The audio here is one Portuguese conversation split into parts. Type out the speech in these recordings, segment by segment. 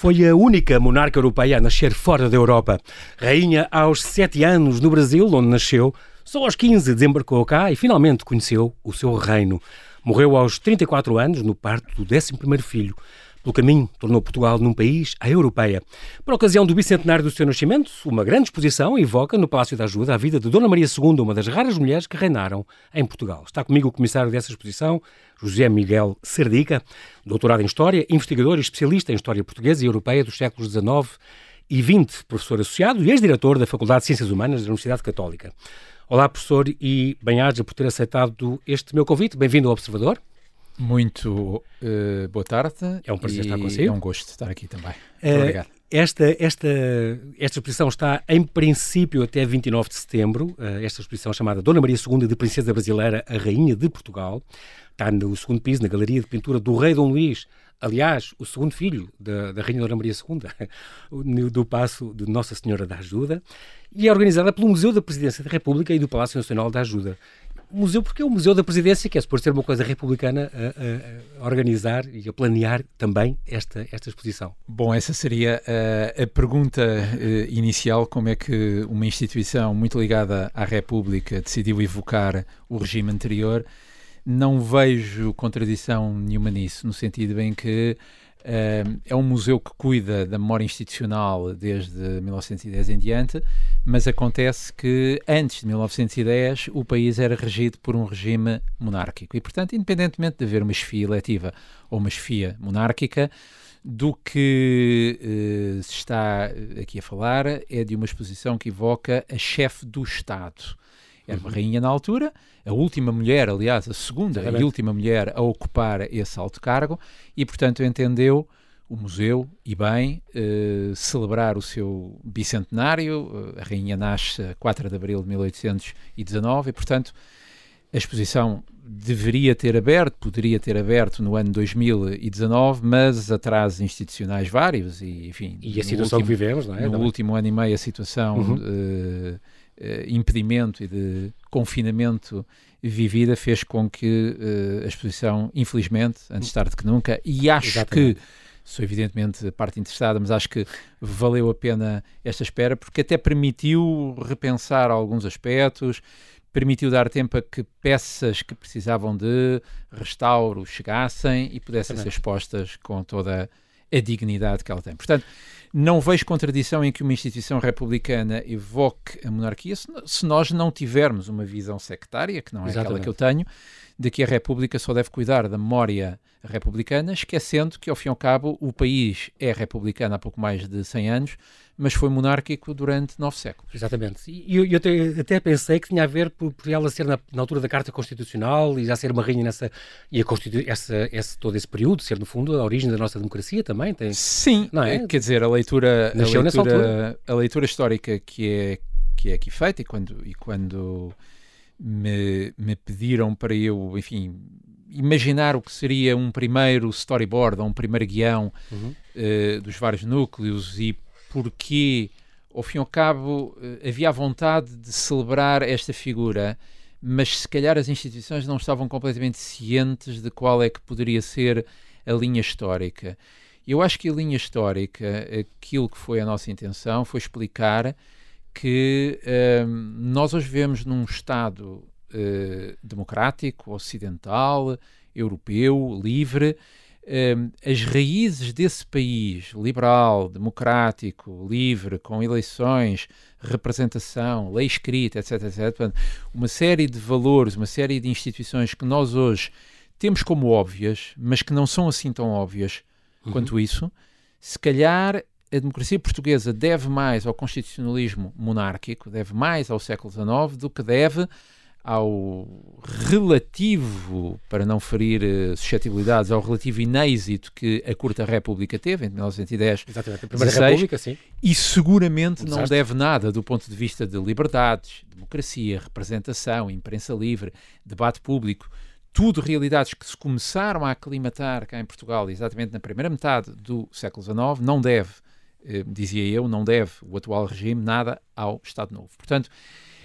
Foi a única monarca europeia a nascer fora da Europa. Rainha aos sete anos no Brasil, onde nasceu, só aos 15 desembarcou cá e finalmente conheceu o seu reino. Morreu aos 34 anos no parto do 11º filho. Pelo caminho, tornou Portugal num país à europeia. Por ocasião do bicentenário do seu nascimento, uma grande exposição evoca no Palácio da Ajuda a vida de Dona Maria II, uma das raras mulheres que reinaram em Portugal. Está comigo o comissário dessa exposição, José Miguel Serdica, doutorado em História, investigador e especialista em História Portuguesa e Europeia dos séculos XIX e XX, professor associado e ex-diretor da Faculdade de Ciências Humanas da Universidade Católica. Olá, professor, e bem-aja por ter aceitado este meu convite. Bem-vindo ao Observador. Muito uh, boa tarde. É um prazer estar consigo. É um gosto estar aqui também. Muito uh, obrigado. Esta, esta, esta exposição está, em princípio, até 29 de setembro. Uh, esta exposição chamada Dona Maria II de Princesa Brasileira, a Rainha de Portugal. Está no segundo piso, na Galeria de Pintura do Rei Dom Luís. Aliás, o segundo filho da, da Rainha Dona Maria II, do Passo de Nossa Senhora da Ajuda, e é organizada pelo Museu da Presidência da República e do Palácio Nacional da Ajuda museu porque é o Museu da Presidência, que é suposto ser uma coisa republicana a, a, a, organizar e a planear também esta, esta exposição. Bom, essa seria a, a pergunta uh, inicial, como é que uma instituição muito ligada à República decidiu evocar o regime anterior. Não vejo contradição nenhuma nisso, no sentido em que é um museu que cuida da memória institucional desde 1910 em diante, mas acontece que antes de 1910 o país era regido por um regime monárquico e, portanto, independentemente de haver uma chefia eletiva ou uma chefia monárquica, do que uh, se está aqui a falar é de uma exposição que evoca a chefe do Estado. Era uma uhum. rainha na altura, a última mulher, aliás, a segunda Exatamente. e última mulher a ocupar esse alto cargo, e portanto entendeu o museu, e bem, eh, celebrar o seu bicentenário. A rainha nasce a 4 de abril de 1819 e, portanto, a exposição deveria ter aberto, poderia ter aberto no ano 2019, mas atrasos institucionais vários e, enfim... E a situação último, que vivemos, não é? No último ano e meio a situação... Uhum. Uh, uh, impedimento e de confinamento vivida fez com que uh, a exposição, infelizmente, antes tarde que nunca, e acho Exatamente. que sou evidentemente parte interessada, mas acho que valeu a pena esta espera porque até permitiu repensar alguns aspectos, permitiu dar tempo a que peças que precisavam de restauro chegassem e pudessem ser expostas com toda a dignidade que ela tem. Portanto, não vejo contradição em que uma instituição republicana evoque a monarquia se, nós não tivermos uma visão sectária, que não é Exatamente. aquela que eu tenho, de que a República só deve cuidar da memória republicana, esquecendo que, ao fim e ao cabo, o país é republicano há pouco mais de 100 anos, mas foi monárquico durante nove séculos. Exatamente. E eu, eu até, até, pensei que tinha a ver por, por ela ser na, na, altura da Carta Constitucional e já ser uma rainha nessa. e a essa, esse, todo esse período, ser, no fundo, a origem da nossa democracia também. Tem, Sim, não é? quer dizer, a leitura, a leitura, a leitura histórica que é, que é aqui feita e quando. E quando me, me pediram para eu, enfim, imaginar o que seria um primeiro storyboard ou um primeiro guião uhum. uh, dos vários núcleos e porque, ao fim e ao cabo, uh, havia a vontade de celebrar esta figura, mas se calhar as instituições não estavam completamente cientes de qual é que poderia ser a linha histórica. Eu acho que a linha histórica, aquilo que foi a nossa intenção, foi explicar que uh, nós hoje vivemos num Estado uh, democrático, ocidental, europeu, livre. Uh, as raízes desse país liberal, democrático, livre, com eleições, representação, lei escrita, etc, etc, uma série de valores, uma série de instituições que nós hoje temos como óbvias, mas que não são assim tão óbvias uhum. quanto isso, se calhar a democracia portuguesa deve mais ao constitucionalismo monárquico, deve mais ao século XIX do que deve ao relativo, para não ferir uh, suscetibilidades, ao relativo inêxito que a Curta República teve em 1910. Exatamente, a Primeira 16, República, sim. E seguramente não deve nada do ponto de vista de liberdades, democracia, representação, imprensa livre, debate público, tudo realidades que se começaram a aclimatar cá em Portugal exatamente na primeira metade do século XIX, não deve eh, dizia eu, não deve o atual regime nada ao Estado Novo. Portanto,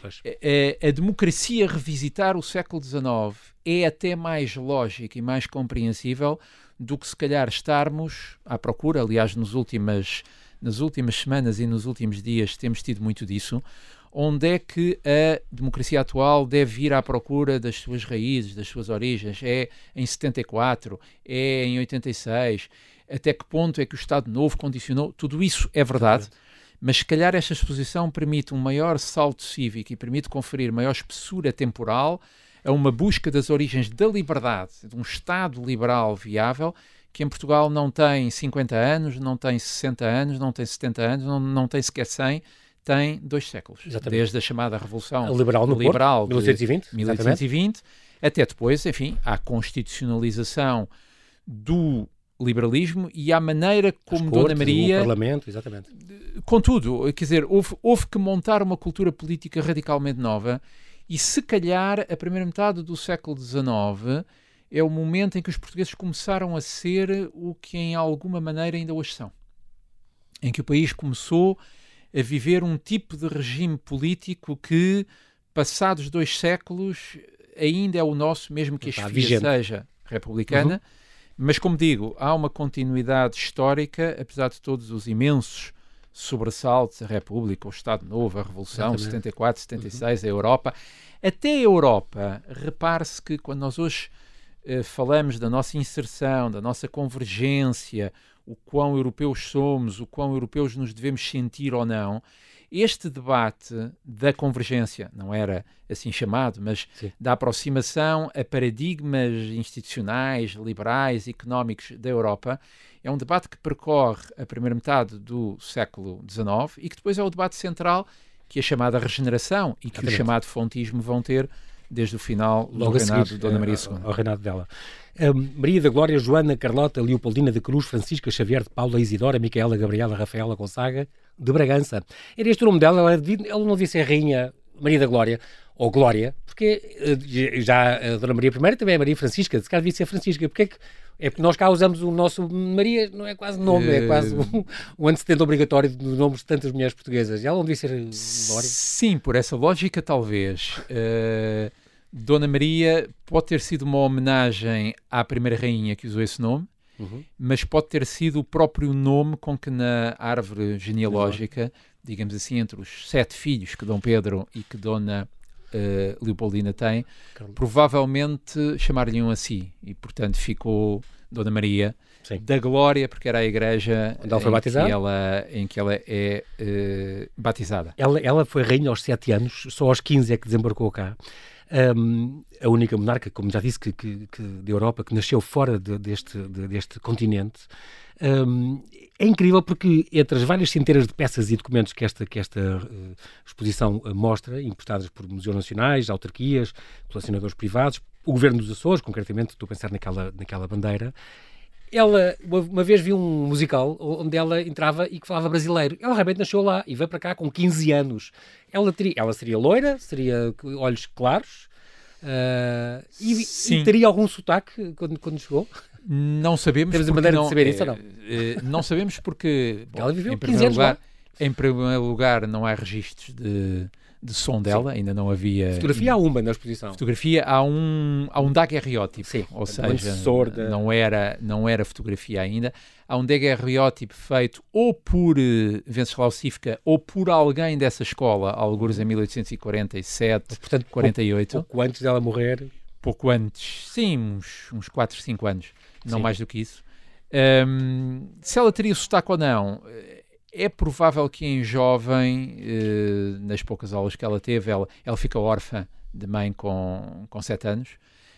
a, a, democracia revisitar o século XIX é até mais lógica e mais compreensível do que se calhar estarmos à procura, aliás, nos últimas, nas últimas semanas e nos últimos dias temos tido muito disso, onde é que a democracia atual deve ir à procura das suas raízes, das suas origens? É em 74? É em 86? Até que ponto é que o Estado Novo condicionou? Tudo isso é verdade. Mas se calhar esta exposição permite um maior salto cívico e permite conferir maior espessura temporal a uma busca das origens da liberdade, de um Estado liberal viável, que em Portugal não tem 50 anos, não tem 60 anos, não tem 70 anos, não, não tem sequer 100, tem dois séculos. Exatamente. Desde a chamada Revolução Liberal no liberal Porto, 1820, 1820 até depois, enfim, à constitucionalização do liberalismo e à maneira como cortes, Dona Maria. O Parlamento, exatamente. Contudo, quer dizer, houve, houve que montar uma cultura política radicalmente nova e se calhar a primeira metade do século XIX é o momento em que os portugueses começaram a ser o que em alguma maneira ainda hoje são. Em que o país começou a viver um tipo de regime político que, passados dois séculos, ainda é o nosso, mesmo que a chefia seja republicana. Uhum. Mas, como digo, há uma continuidade histórica, apesar de todos os imensos sobressaltos, a República, o Estado Novo, a Revolução, Exatamente. 74, 76, uhum. a Europa. Até a Europa, repare-se que quando nós hoje eh, falamos da nossa inserção, da nossa convergência, o quão europeus somos, o quão europeus nos devemos sentir ou não, este debate da convergência, não era assim chamado, mas Sim. da aproximação a paradigmas institucionais, liberais, económicos da Europa, é um debate que percorre a primeira metade do século XIX e que depois é o debate central que a chamada regeneração e que o chamado fontismo vão ter desde o final Logo do reinado de Dona Maria II. Ao reinado dela. Maria da Glória, Joana, Carlota, Leopoldina de Cruz, Francisca Xavier de Paula, Isidora, Micaela, Gabriela, Rafaela Gonçaga, de Bragança. Era este o nome dela, ela, ela não devia ser Rainha Maria da Glória, ou Glória, porque eh, já a Dona Maria I também é Maria Francisca, se calhar devia ser Francisca, porque é que é porque nós cá usamos o nosso Maria, não é quase nome, é quase um, um antecedente obrigatório dos nomes de tantas mulheres portuguesas. Ela não devia ser Glória? Sim, por essa lógica, talvez. Uh, Dona Maria pode ter sido uma homenagem à primeira rainha que usou esse nome, uhum. mas pode ter sido o próprio nome com que na árvore genealógica, digamos assim, entre os sete filhos que Dom Pedro e que Dona uh, Leopoldina tem, Caramba. provavelmente chamar-lhe-um assim. E, portanto, ficou Dona Maria Sim. da Glória, porque era a igreja Onde ela foi em, batizada? Que ela, em que ela é uh, batizada. Ela, ela foi rainha aos 7 anos, só aos 15 é que desembarcou cá. Um, a única monarca, como já disse, que, que, que da Europa, que nasceu fora de, deste, de, deste continente. Um, é incrível porque entre as várias centenas de peças e documentos que esta, que esta uh, exposição uh, mostra, emprestadas por museus nacionais, autarquias, colecionadores privados, o governo dos Açores, concretamente, estou a pensar naquela, naquela bandeira, ela, uma, uma, vez vi um musical onde ela entrava e que falava brasileiro. Ela realmente nasceu lá e veio para cá com 15 anos. Ela, teria, ela seria loira, seria olhos claros uh, e, e, teria algum sotaque quando, quando chegou? Não sabemos. Temos a maneira não, de saber isso ou não? É, não sabemos porque. Bom, ela viveu em primeiro lugar, lá. Em primeiro lugar, não há registros de, de som dela, Sim. ainda não havia. Fotografia há uma na exposição. Fotografia há um, há um daguerreótipo, Sim, ou seja, não era, não era fotografia ainda. Há um daguerreótipo feito ou por uh, Venceslau Sifka ou por alguém dessa escola, alguns em 1847, Portanto, 48. Pouco, pouco antes dela morrer. Pouco antes, sim, uns, uns 4, 5 anos não Sim. mais do que isso. Um, se ela teria sotaque ou não, é provável que em jovem, uh, nas poucas aulas que ela teve, ela, ela fica órfã de mãe com, com 7 anos,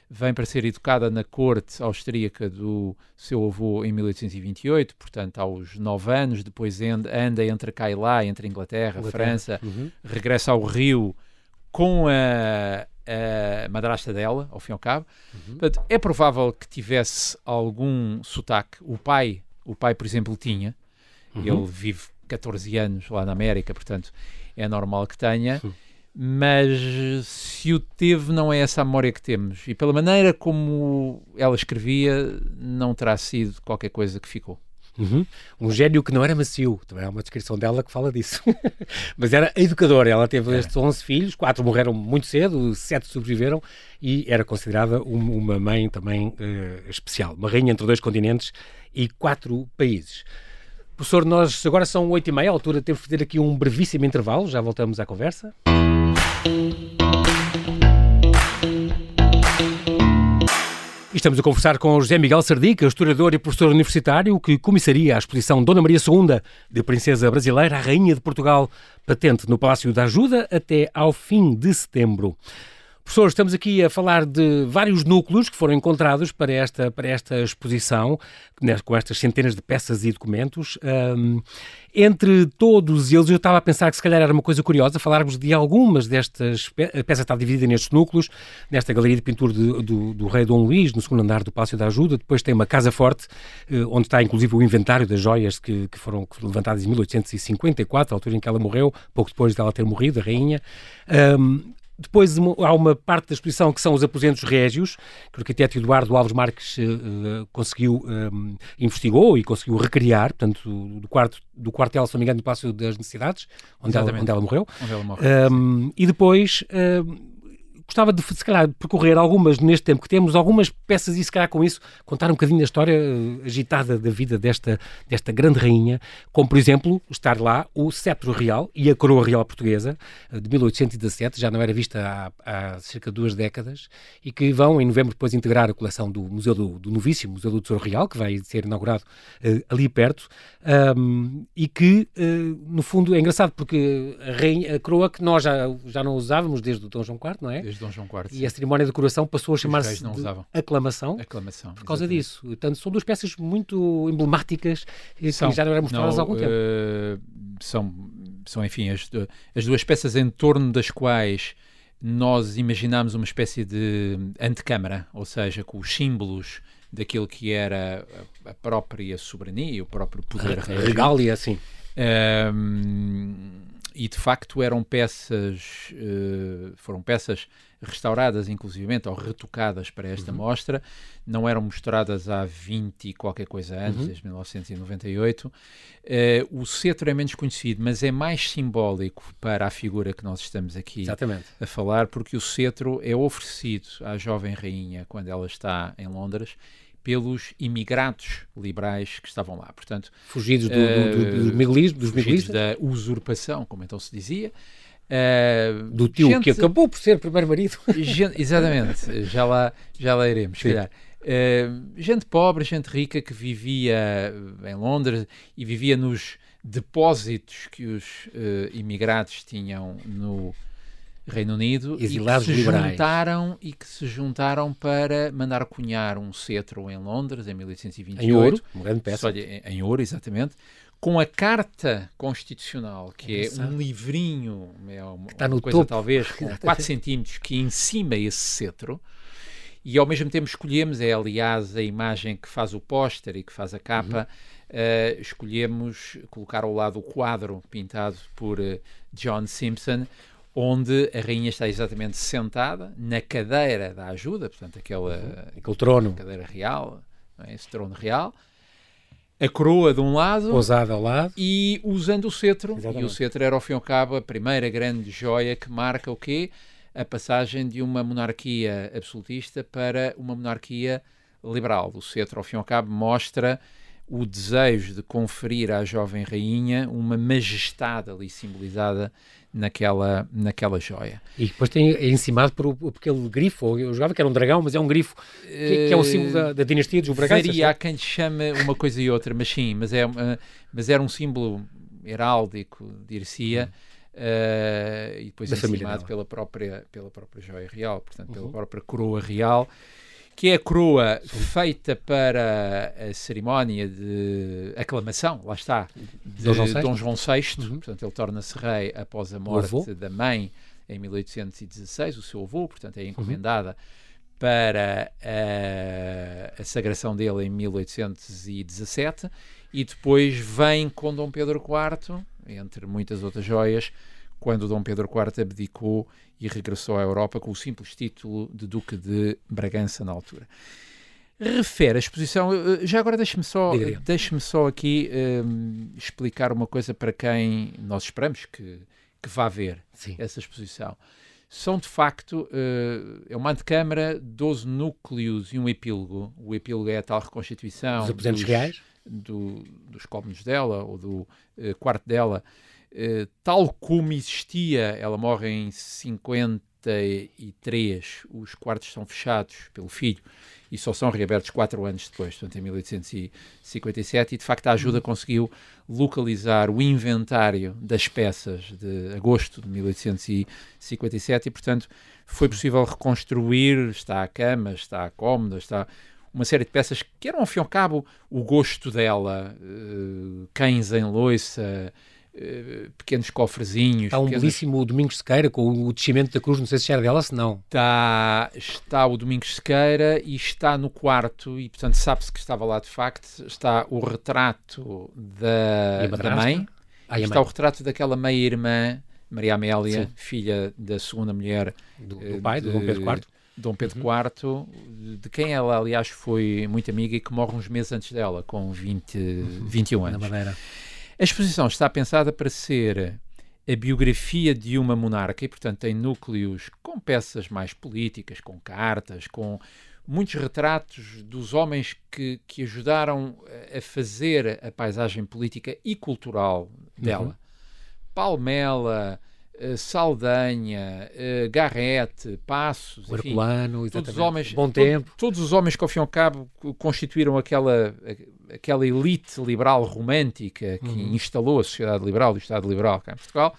vem para ser educada na corte austríaca do seu avô em 1828, portanto aos 9 anos, depois anda entre cá e lá, entre Inglaterra, Inglaterra. França, uhum. regressa ao Rio com a, a madrasta dela, ao fim e ao cabo. Uhum. Portanto, é provável que tivesse algum sotaque. O pai, o pai, por exemplo, tinha. Uhum. Ele vive 14 anos lá na América, portanto, é normal que tenha. Uhum. Mas se o teve, não é essa a memória que temos. E pela maneira como ela escrevia, não terá sido qualquer coisa que ficou. Uhum. Um gênio que não era macio, também há uma descrição dela que fala disso. Mas era educadora, ela teve é. estes 11 filhos, quatro morreram muito cedo, sete sobreviveram e era considerada um, uma mãe também uh, especial, uma rainha entre dois continentes e quatro países. Professor, nós agora são oito e meia, a altura temos de fazer aqui um brevíssimo intervalo, já voltamos à conversa. estamos a conversar com José Miguel Sardica, historiador e professor universitário, que comissaria a exposição Dona Maria II, de Princesa Brasileira, a Rainha de Portugal, patente no Palácio da Ajuda até ao fim de setembro. Professor, estamos aqui a falar de vários núcleos que foram encontrados para esta, para esta exposição, com estas centenas de peças e documentos. Um, entre todos eles, eu estava a pensar que se calhar era uma coisa curiosa falarmos de algumas destas. A peça está dividida nestes núcleos, nesta galeria de pintura de, do, do, rei Dom Luís, no segundo andar do Palácio da Ajuda. Depois tem uma casa forte, eh, onde está inclusive o inventário das joias que, que foram levantadas em 1854, a altura em que ela morreu, pouco depois dela ter morrido, a rainha. Um, depois há uma parte da exposição que são os aposentos régios, que o arquiteto Eduardo Alves Marques uh, conseguiu, um, investigou e conseguiu recriar, portanto, do, quarto, do quartel, se não me engano, do Palácio das Necessidades, onde, ela, onde ela, morreu. Onde ela morreu. Um, e depois gostava de, se calhar, percorrer algumas, neste tempo que temos, algumas peças e, se calhar, com isso, contar um bocadinho da história uh, agitada da vida desta, desta grande rainha, como, por exemplo, estar lá o cetro real e a coroa real portuguesa, uh, de 1817, já não era vista há, há, cerca de duas décadas, e que vão, em novembro, depois integrar a coleção do Museu do, do Novíssimo, Museu do Tesouro Real, que vai ser inaugurado uh, ali perto, um, e que, no fundo, é engraçado, porque a, rainha, a coroa que nós já, já não usávamos desde o Dom João IV, não é? Desde Dom João IV. E a cerimónia de coroação passou a chamar-se aclamação, aclamação por causa exatamente. disso. Portanto, são duas peças muito emblemáticas e que já não eram mostradas há algum tempo. Uh, são, são, enfim, as, as duas peças em torno das quais nós imaginámos uma espécie de antecâmara, ou seja, com os símbolos daquilo que era a própria soberania, o próprio poder regal e assim. Um, e de facto eram peças, uh, foram peças restauradas inclusivamente ou retocadas para esta uhum. mostra, não eram mostradas há 20 e qualquer coisa antes, uhum. desde 1998. Uh, eh, o cetro é menos conhecido, mas é mais simbólico para a figura que nós estamos aqui Exatamente. a falar, porque o cetro é oferecido à jovem rainha quando ela está em Londres pelos imigrados liberais que estavam lá. Portanto, fugidos do, do, do, do miguelismo, dos fugidos da usurpação, como então se dizia. Uh, do tio gente, que acabou por ser primeiro-marido. Exatamente, já lá, já lá iremos, se calhar. Uh, gente pobre, gente rica que vivia em Londres e vivia nos depósitos que os uh, imigrados tinham no Reino Unido Exilados e que se liberais. juntaram e que se juntaram para mandar cunhar um cetro em Londres em 1828. Em ouro, uma grande peça. Olha, em, em ouro, exatamente. Com a Carta Constitucional, que é, é um livrinho, é uma, está no coisa topo. talvez com 4 centímetros, que em cima esse cetro, e ao mesmo tempo escolhemos, é aliás a imagem que faz o póster e que faz a capa, uhum. uh, escolhemos colocar ao lado o quadro pintado por uh, John Simpson, onde a rainha está exatamente sentada na cadeira da ajuda, portanto, aquela, uhum. aquele trono, cadeira real, é? esse trono real, a coroa de um lado, pousada ao lado, e usando o cetro. Exatamente. E o cetro era, ao fim e ao cabo, a primeira grande joia que marca o quê? A passagem de uma monarquia absolutista para uma monarquia liberal. O cetro, ao fim e ao cabo, mostra o desejo de conferir à jovem rainha uma majestade ali simbolizada naquela, naquela joia. E depois tem é encimado por, por aquele grifo, eu jogava que era um dragão, mas é um grifo que, que é o símbolo da, da dinastia dos Braganças. Varia, há quem chame uma coisa e outra, mas sim, mas, é, uh, mas era um símbolo heráldico, dir-se-ia, uh, e depois da encimado pela própria, pela própria joia real, portanto, pela uhum. própria coroa real, que é a coroa feita para a cerimónia de aclamação, lá está, de Dom João VI. Dom João VI. Uhum. Portanto, ele torna-se rei após a morte da mãe em 1816, o seu avô, portanto, é uhum. encomendada uhum. para a, a sagração dele em 1817 e depois vem com Dom Pedro IV, entre muitas outras joias, quando Dom Pedro IV abdicou e regressou à Europa com o simples título de Duque de Bragança na altura. refere a exposição. Já agora deixe-me só, deixe só aqui um, explicar uma coisa para quem nós esperamos que, que vá ver Sim. essa exposição. São de facto, uh, é uma antecâmara, 12 núcleos e um epílogo. O epílogo é a tal reconstituição dos aposentos reais do, dos cômodos dela ou do uh, quarto dela, tal como existia, ela morre em 53, os quartos são fechados pelo filho e só são reabertos quatro anos depois, portanto em 1857, e de facto a ajuda conseguiu localizar o inventário das peças de agosto de 1857 e, portanto, foi possível reconstruir, está a cama, está a cómoda, está uma série de peças que eram, ao fim e ao cabo, o gosto dela, uh, cães em loiça, pequenos cofrezinhos. Está um belíssimo Domingos Sequeira com o descimento da cruz, não sei se era dela, se não. Está, está o Domingos Sequeira e está no quarto, e portanto sabe-se que estava lá de facto, está o retrato da, da mãe, ah, está mãe. o retrato daquela meia-irmã, Maria Amélia, Sim. filha da segunda mulher do, do pai, de, do Dom Pedro IV Dom Pedro uhum. IV, de quem ela, aliás, foi muito amiga e que morre uns meses antes dela, com 20, uhum. 21 anos. Na Madeira. A exposição está pensada para ser a biografia de uma monarca e, portanto, tem núcleos com peças mais políticas, com cartas, com muitos retratos dos homens que, que ajudaram a fazer a paisagem política e cultural dela. Uhum. Palmela, eh, Saldanha, uh, Garrete, Passos, Herculano, todos os homens, bom tempo. todos os homens que ao fim e ao cabo constituíram aquela, aquela elite liberal romântica que uhum. instalou a sociedade liberal e o Estado liberal cá em Portugal.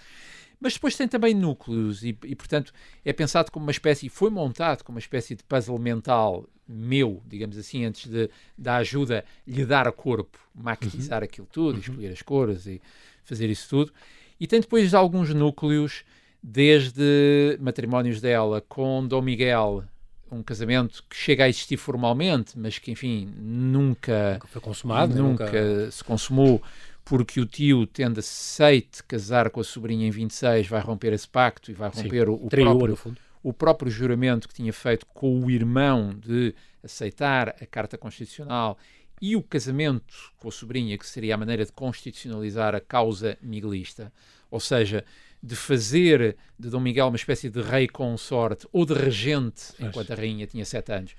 Mas depois tem também núcleos e, e, portanto, é pensado como uma espécie, foi montado como uma espécie de puzzle mental meu, digamos assim, antes de, da ajuda lhe dar a corpo, maquetizar uhum. aquilo tudo, uhum. escolher as cores e fazer isso tudo. E tem depois alguns núcleos, desde matrimónios dela com Dom Miguel, um casamento que chega a existir formalmente, mas que, enfim, nunca, nunca foi consumado, nunca, nunca, se consumou, porque o tio, tendo aceite casar com a sobrinha em 26, vai romper esse pacto e vai romper Sim, o, o próprio, o próprio juramento que tinha feito com o irmão de aceitar a Carta Constitucional e o casamento com a sobrinha, que seria a maneira de constitucionalizar a causa miguelista, ou seja, de fazer de Dom Miguel uma espécie de rei consorte ou de regente enquanto a rainha tinha sete anos.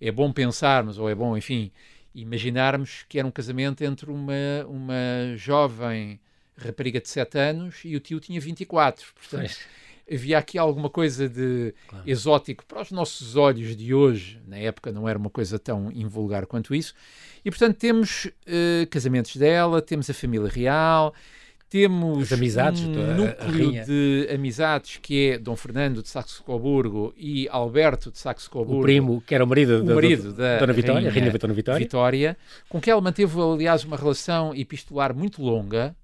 É bom pensarmos, ou é bom, enfim, imaginarmos que era um casamento entre uma, uma jovem rapariga de sete anos e o tio tinha 24. Portanto, pois havia aqui alguma coisa de claro. exótico para os nossos olhos de hoje. Na época não era uma coisa tão invulgar quanto isso. E, portanto, temos uh, casamentos dela, temos a família real, temos As amizades, um núcleo de amizades que é Dom Fernando de Saxe-Coburgo e Alberto de Saxe-Coburgo. O primo, que era o marido, o marido da, Dona Vitória, Rainha, Rainha Vitória Vitória. Vitória, com que ela manteve, aliás, uma relação epistolar muito longa.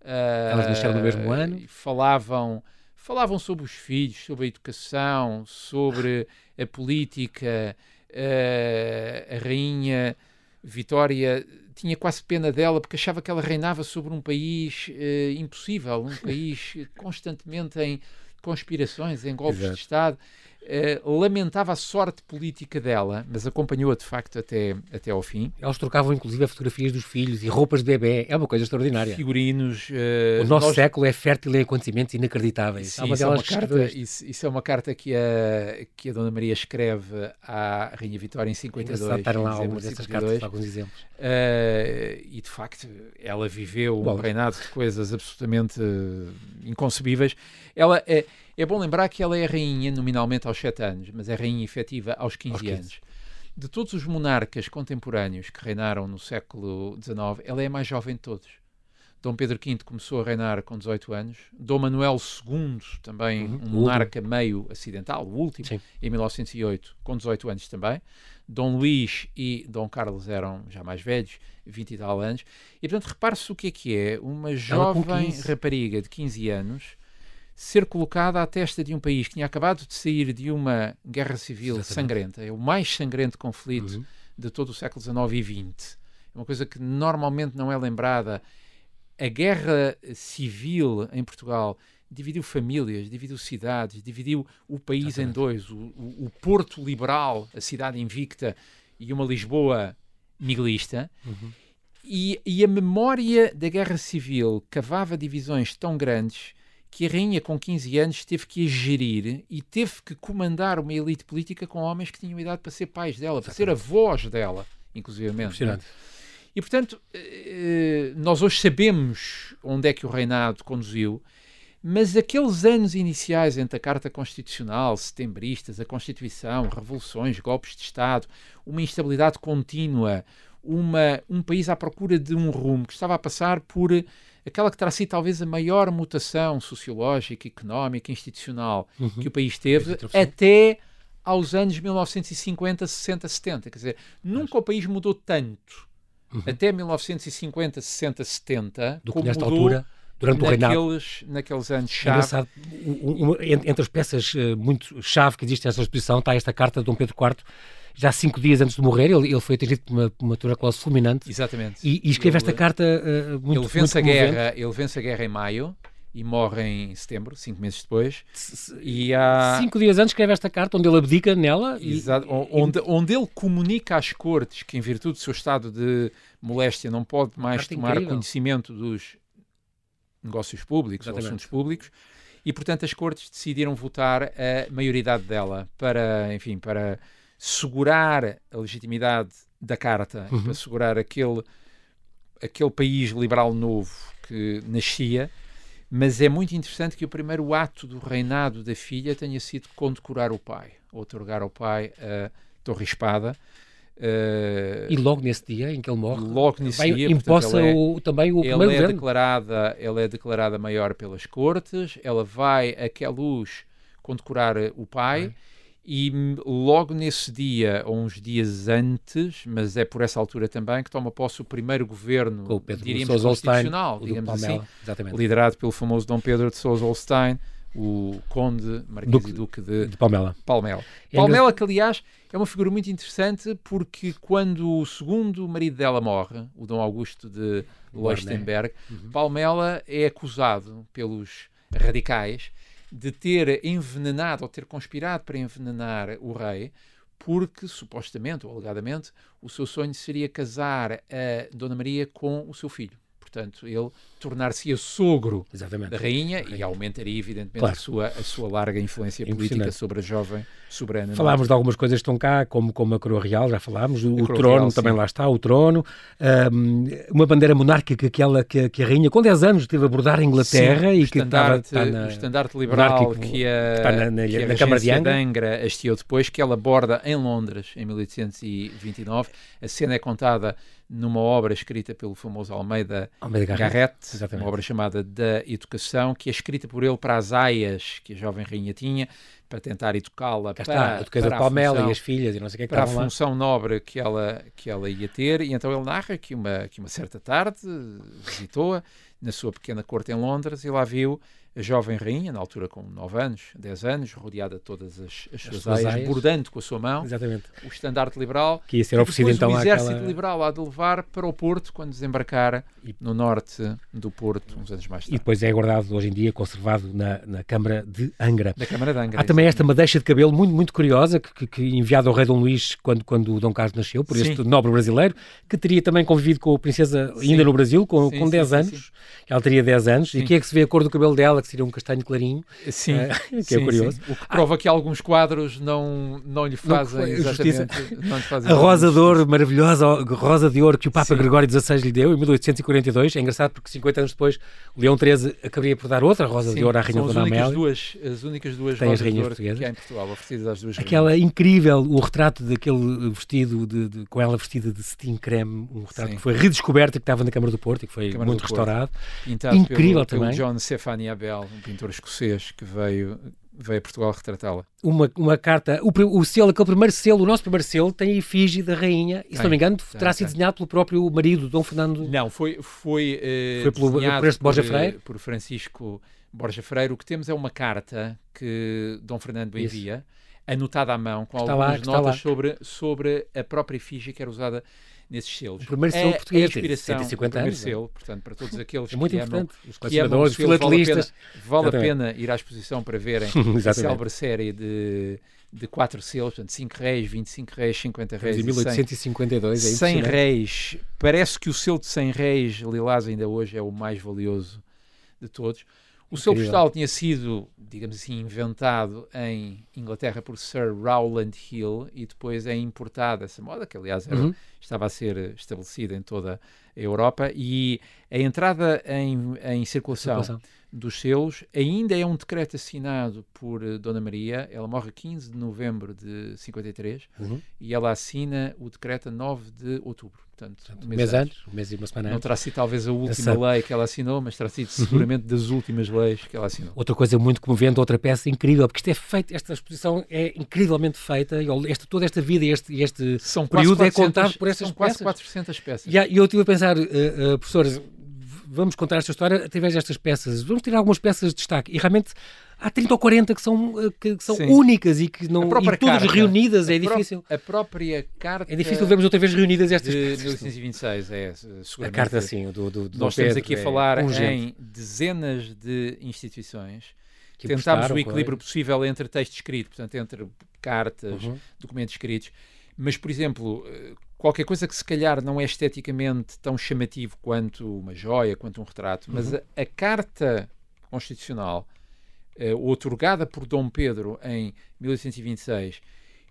Uh, Elas nasceram no mesmo ano. Falavam falavam sobre os filhos, sobre a educação, sobre a política. Uh, a rainha Vitória tinha quase pena dela porque achava que ela reinava sobre um país uh, impossível, um país constantemente em conspirações, em golpes Exato. de Estado. Uh, lamentava a sorte política dela, mas acompanhou-a de facto até, até ao fim. Eles trocavam inclusive fotografias dos filhos e roupas de bebê, é uma coisa extraordinária. Figurinos. Uh, o nosso nós... século é fértil em acontecimentos inacreditáveis. Sim, isso, é uma carta, isso, isso, é uma carta que a, que a Dona Maria escreve à Rainha Vitória em 52. Saltaram lá algumas dessas cartas, alguns exemplos. Uh, e de facto, ela viveu Bom, um reinado de coisas absolutamente inconcebíveis. Ela é é bom lembrar que ela é rainha nominalmente aos 7 anos, mas é rainha efetiva aos 15, aos 15. anos. De todos os monarcas contemporâneos que reinaram no século XIX, ela é a mais jovem de todos. Dom Pedro V começou a reinar com 18 anos. Dom Manuel II, também uhum. um monarca meio acidental, o último, Sim. em 1908, com 18 anos também. Dom Luís e Dom Carlos eram já mais velhos, 20 e tal anos. E, portanto, repare-se o que é que é uma jovem rapariga de 15 anos ser colocada à testa de um país que tinha acabado de sair de uma guerra civil Exatamente. sangrenta, é o mais sangrento conflito uhum. de todo o século XIX e XX. É uma coisa que normalmente não é lembrada. A guerra civil em Portugal dividiu famílias, dividiu cidades, dividiu o país Exatamente. em dois. O, o, o, Porto Liberal, a cidade invicta, e uma Lisboa miguelista. Uhum. E, e, a memória da Guerra Civil cavava divisões tão grandes que a rainha, com 15 anos, teve que gerir e teve que comandar uma elite política com homens que tinham idade para ser pais dela, para ser avós dela, inclusive. E, portanto, eh, nós hoje sabemos onde é que o reinado conduziu, mas aqueles anos iniciais entre a Carta Constitucional, setembristas, a Constituição, revoluções, golpes de Estado, uma instabilidade contínua, uma, um país à procura de um rumo que estava a passar por aquela que terá sido talvez a maior mutação sociológica, económica, institucional uhum. que o país teve até aos anos 1950, 60, 70. Quer dizer, nunca o país mudou tanto uhum. até 1950, 60, 70 Do como nesta mudou altura durante naqueles, o reinado. Naqueles anos chave. Entre as peças uh, muito chave que existem nesta exposição está esta carta de Dom Pedro IV já cinco dias antes de morrer, ele, ele foi atingido por uma, uma tuberculose fulminante. Exatamente. E, e escreve ele, esta carta uh, muito ele vence muito a guerra Ele vence a guerra em maio e morre em setembro, cinco meses depois. E há... Cinco dias antes escreve esta carta onde ele abdica nela. Exato, e... onde, onde ele comunica às cortes que, em virtude do seu estado de moléstia, não pode mais tomar incrível. conhecimento dos negócios públicos Exatamente. ou assuntos públicos. E, portanto, as cortes decidiram votar a maioridade dela para, enfim, para segurar a legitimidade da Carta, uhum. para segurar aquele, aquele país liberal novo que nascia, mas é muito interessante que o primeiro ato do reinado da filha tenha sido condecorar o pai, otorgar ao pai a Torre Espada. Uh, e logo nesse dia em que ele morre, logo nesse dia, imposta é, o, também o ela é declarada, ela é declarada maior pelas cortes, ela vai a luz condecorar o pai. E logo nesse dia, ou uns dias antes, mas é por essa altura também, que toma posse o primeiro governo, o Pedro diríamos, constitucional, digamos assim, Exatamente. liderado pelo famoso Dom Pedro de Sousa Holstein, o conde, marquês Duque, e duque de, de Palmela. Palmela. Palmela, que aliás é uma figura muito interessante porque quando o segundo marido dela morre, o Dom Augusto de Leuchtenberg, uhum. Palmela é acusado pelos radicais de ter envenenado ou ter conspirado para envenenar o rei, porque supostamente ou alegadamente o seu sonho seria casar a Dona Maria com o seu filho. Portanto, ele tornar-se-ia sogro Exatamente. da rainha, rainha, e aumentaria, evidentemente, claro. a, sua, a sua larga influência política sobre a jovem soberana. Falámos de algumas coisas que estão cá, como, como a coroa real, já falámos, o, o trono real, também sim. lá está, o trono, um, uma bandeira monárquica aquela que, que a rainha, com 10 anos, teve a bordar a Inglaterra sim, e que estava, está na, o estandarte liberal que a, está na, na, que a na Câmara de Angra. de Angra hasteou depois, que ela borda em Londres, em 1829. A cena é contada numa obra escrita pelo famoso Almeida, Almeida Garrett, uma obra chamada Da Educação, que é escrita por ele para as aias que a jovem rainha tinha, para tentar educá-la para, a para, a Palmela função, e as filhas e não sei o que, é que para a função lá. nobre que ela, que ela ia ter, e então ele narra que uma, que uma certa tarde visitou-a na sua pequena corte em Londres e lá viu a jovem rainha, na altura com 9 anos, 10 anos, rodeada de todas as, as, as suas aias, bordando com a sua mão Exatamente. o estandarte liberal. Que ia ser oferecido então o exército àquela... liberal há de levar para o Porto quando desembarcar e... no norte do Porto, uns anos mais tarde. E depois é guardado hoje em dia, conservado na, na Câmara de Angra. Na Câmara de Angra. Há também esta madeixa de cabelo muito, muito curiosa, que, que enviado ao rei Dom Luís quando, quando o Dom Carlos nasceu, por sim. este nobre brasileiro, que teria também convivido com a princesa sim. ainda no Brasil, com, sim, com 10 anos. Ela teria 10 anos. E aqui é que se vê a cor do cabelo dela, que seria um castanho clarinho. Sim, uh, que sim, é curioso. Sim. O que prova ah, que alguns quadros não, não lhe fazem não, exatamente. Não lhe fazem a rosa de ouro maravilhosa, rosa de ouro que o Papa sim. Gregório XVI lhe deu em 1842. É engraçado porque 50 anos depois Leão XIII acabaria por dar outra rosa de ouro à Rainha Dona Amélia. Duas, as únicas duas Tem rosas as de ouro portuguesas. que há em Portugal, oferecidas às duas Aquela rainhas. incrível, o retrato daquele vestido de, de, com ela vestida de cetim creme, um retrato que foi redescoberto que estava na Câmara do Porto e que foi muito restaurado. Incrível pelo, também. Pelo John Stefani Abel, um pintor escocês que veio veio, a Portugal retratá-la. Uma, uma carta, o, o selo, aquele primeiro selo, o nosso primeiro selo, tem a efígie da rainha, e se não me engano, tem, terá sido desenhado pelo próprio marido, Dom Fernando. Não, foi, foi, uh, foi pelo, por este Borja Freire. Por Francisco Borja Freire. O que temos é uma carta que Dom Fernando envia, Isso. anotada à mão, com está algumas lá, notas sobre, sobre a própria efígie que era usada nesses selos. O primeiro selo é, português, a inspiração, 150 o anos. selo, portanto, para todos aqueles é muito que importante. amam, os colecionadores, os filatelistas. Vale a pena, vale a pena ir à exposição para verem a célebre série de de 4 selos, portanto 5 reis, 25 reis, 50 reis. Em 1852 100, é 100 reis. Parece que o selo de 100 reis, Lilás, ainda hoje é o mais valioso de todos. O selo postal tinha sido, digamos assim, inventado em Inglaterra por Sir Rowland Hill e depois é importada essa moda, que aliás era, uhum. estava a ser estabelecida em toda a Europa, e a entrada em, em circulação, circulação dos selos. Ainda é um decreto assinado por uh, Dona Maria. Ela morre 15 de novembro de 53 uhum. e ela assina o decreto a 9 de outubro. Portanto, um mês, mês antes, um mês e uma semana Não terá sido talvez a última Essa... lei que ela assinou, mas terá sido uhum. seguramente das últimas leis que ela assinou. Outra coisa muito comovente, outra peça incrível, porque isto é feito, esta exposição é incrivelmente feita, e esta, toda esta vida e este, este são período 400, é contado por essas são peças. quase 400 peças. E, e eu estive a pensar, uh, uh, professores, vamos contar esta história através destas peças. Vamos tirar algumas peças de destaque. E realmente há 30 ou 40 que são, eh, que, são únicas e que não e todas carta, reunidas é difícil. A própria carta. É difícil vermos outra vez reunidas estas de 1926, é seguramente. A carta, sim, do, do, do Nós estamos aqui a é falar em dezenas de instituições. Que Tentámos o equilíbrio possível entre texto escrito, portanto, entre cartas, uhum. documentos escritos. Mas, por exemplo, eh, qualquer coisa que se calhar não é esteticamente tão chamativo quanto uma joia, quanto um retrato, mas uhum. a, a, carta constitucional uh, otorgada por Dom Pedro em 1826,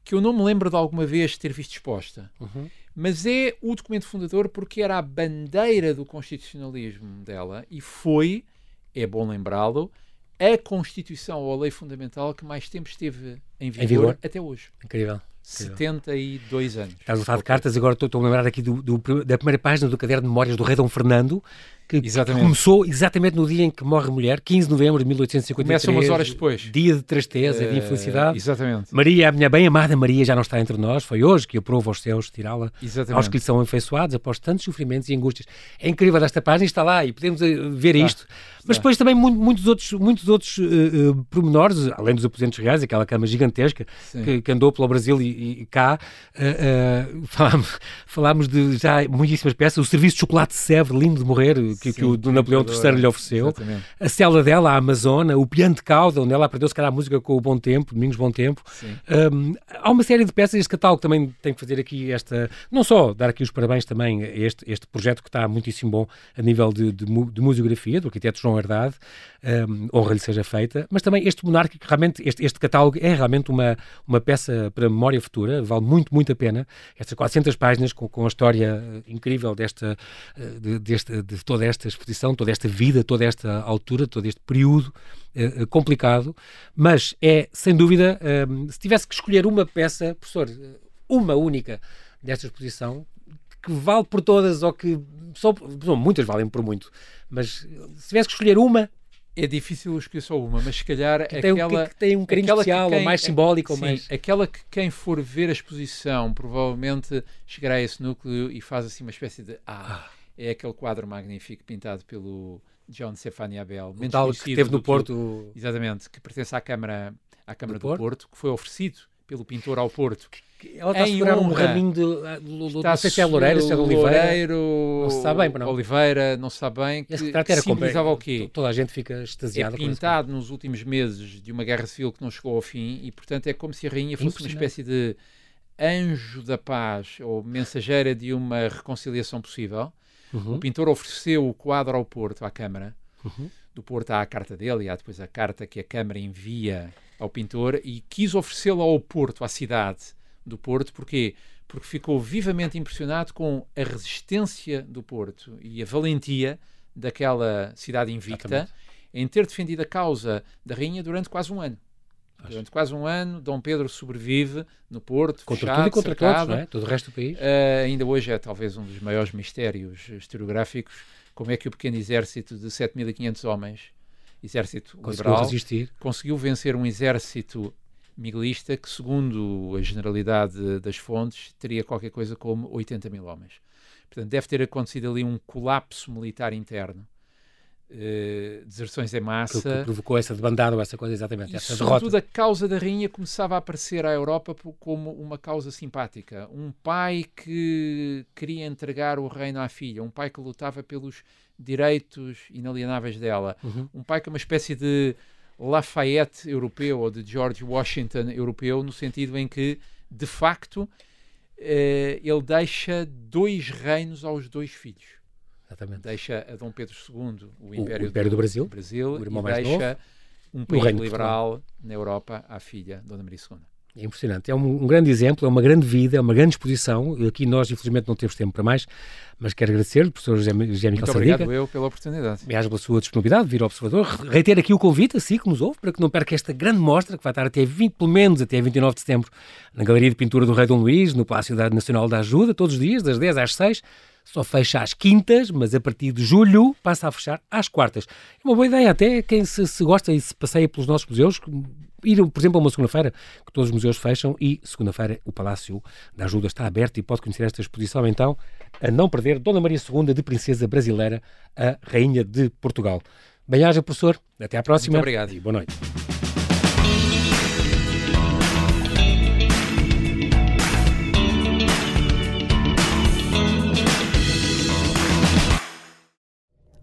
que eu não me lembro de alguma vez ter visto exposta, uhum. mas é o documento fundador porque era a bandeira do constitucionalismo dela e foi, é bom lembrá-lo, a Constituição ou a lei fundamental que mais tempo esteve em vigor, em vigor? até hoje. Incrível. 72 anos. Estás a falar de cartas, agora estou, a lembrar aqui do, do, da primeira página do caderno de memórias do rei Dom Fernando, que exatamente. começou exatamente no dia em que morre a mulher, 15 de novembro de 1853. Começa umas horas depois. Dia de tristeza, uh, dia de infelicidade. Exatamente. Maria, a minha bem-amada Maria, já não está entre nós. Foi hoje que aprovo aos céus tirá-la aos que lhe são afeiçoados após tantos sofrimentos e angústias. É incrível esta página, está lá e podemos eh, ver isto. Mas depois também muito, muitos outros, muitos outros uh, uh, pormenores, além dos aposentos reais, aquela cama gigantesca que, que, andou pelo Brasil e, e cá. Falámos, falámos de já muitíssimas peças. O serviço de chocolate Sèvres, lindo de morrer, que, Sim, que o do Napoleão III lhe ofereceu. Exatamente. A cela dela, a Amazona, o piano de cauda, onde ela aprendeu se calhar a música com o Bom Tempo, Domingos Bom Tempo. Um, há uma série de peças. Este catálogo também tem que fazer aqui esta. Não só dar aqui os parabéns também a este, este projeto que está muitíssimo bom a nível de, de, de museografia, do arquiteto João Herdade, um, honra lhe seja feita, mas também este monarca, que realmente, este, este catálogo é realmente uma, uma peça para memória futura, vale muito, muito a pena. Estas 400 páginas com, com a história incrível desta, de, desta, de toda esta exposição, toda esta vida, toda esta altura, todo este período uh, complicado, mas é, sem dúvida, uh, se tivesse que escolher uma peça, professor, uma única desta exposição, que vale por todas ou que só, bom, muitas valem por muito, mas se tivesse que escolher uma, é difícil escolher só uma, mas se calhar que tem, aquela que, que tem um carinho especial, quem, ou mais simbólico, sim, ou mais... aquela que quem for ver a exposição provavelmente chegará a esse núcleo e faz assim uma espécie de ah, ah. É aquele quadro magnífico pintado pelo John Stefani Abel, menos tal que teve no Porto, que, exatamente, que pertence à Câmara, à Câmara do, do Porto? Porto, que foi oferecido pelo pintor ao Porto. Ela está a segurar um raminho de. Está não sei se é Loureiro, se é de Oliveira. Loureiro, não se sabe bem, não. Oliveira, não se sabe bem. Que, Esse que simbolizava o quê? Toda a gente fica extasiada. É pintado nos últimos meses de uma guerra civil que não chegou ao fim e, portanto, é como se a rainha fosse uma espécie de anjo da paz ou mensageira de uma reconciliação possível. Uhum. O pintor ofereceu o quadro ao Porto, à Câmara. Uhum. Do Porto há a carta dele e há depois a carta que a Câmara envia ao pintor e quis oferecê-la ao Porto, à cidade do Porto. Porquê? Porque ficou vivamente impressionado com a resistência do Porto e a valentia daquela cidade invicta Exatamente. em ter defendido a causa da rainha durante quase um ano. Durante quase um ano, Dom Pedro sobrevive no Porto, contra fechado, tudo e contra cercado. todos, não é? todo o resto do país. Uh, ainda hoje é talvez um dos maiores mistérios historiográficos, como é que o pequeno exército de 7.500 homens, exército conseguiu liberal, resistir. conseguiu vencer um exército miguelista que, segundo a generalidade das fontes, teria qualquer coisa como 80 mil homens. Portanto, deve ter acontecido ali um colapso militar interno. Uh, deserções em massa. Que, que provocou essa debandada ou essa coisa, exatamente. E, essa sobretudo, a causa da rainha começava a aparecer à Europa como uma causa simpática. Um pai que queria entregar o reino à filha, um pai que lutava pelos direitos inalienáveis dela, uhum. um pai que é uma espécie de Lafayette europeu ou de George Washington europeu, no sentido em que, de facto, eh, ele deixa dois reinos aos dois filhos. Exatamente. Deixa a Dom Pedro II o Império, o, Império do, do, Brasil, Brasil o irmão e mais deixa novo, um país liberal na Europa à filha, Dona Maria II. É impressionante. É um, um, grande exemplo, é uma grande vida, é uma grande exposição. Aqui nós, infelizmente, não temos tempo para mais, mas quero agradecer-lhe, professor José, José Muito obrigado eu pela oportunidade. Aliás, pela sua disponibilidade de vir ao Observador. Reitero aqui o convite, assim que nos ouve, para que não perca esta grande mostra, que vai estar até 20, pelo menos até 29 de setembro, na Galeria de Pintura do Rei Dom Luís, no Palácio Nacional da Ajuda, todos os dias, das 10 às 6 só fecha às quintas, mas a partir de julho passa a fechar às quartas. É uma boa ideia, até quem se, se gosta e se passeia pelos nossos museus, ir, por exemplo, a uma segunda-feira, que todos os museus fecham, e segunda-feira o Palácio da Ajuda está aberto e pode conhecer esta exposição, então, a não perder, Dona Maria II, de Princesa Brasileira, a Rainha de Portugal. Bem-aja, professor. Até à próxima. Muito obrigado. E boa noite.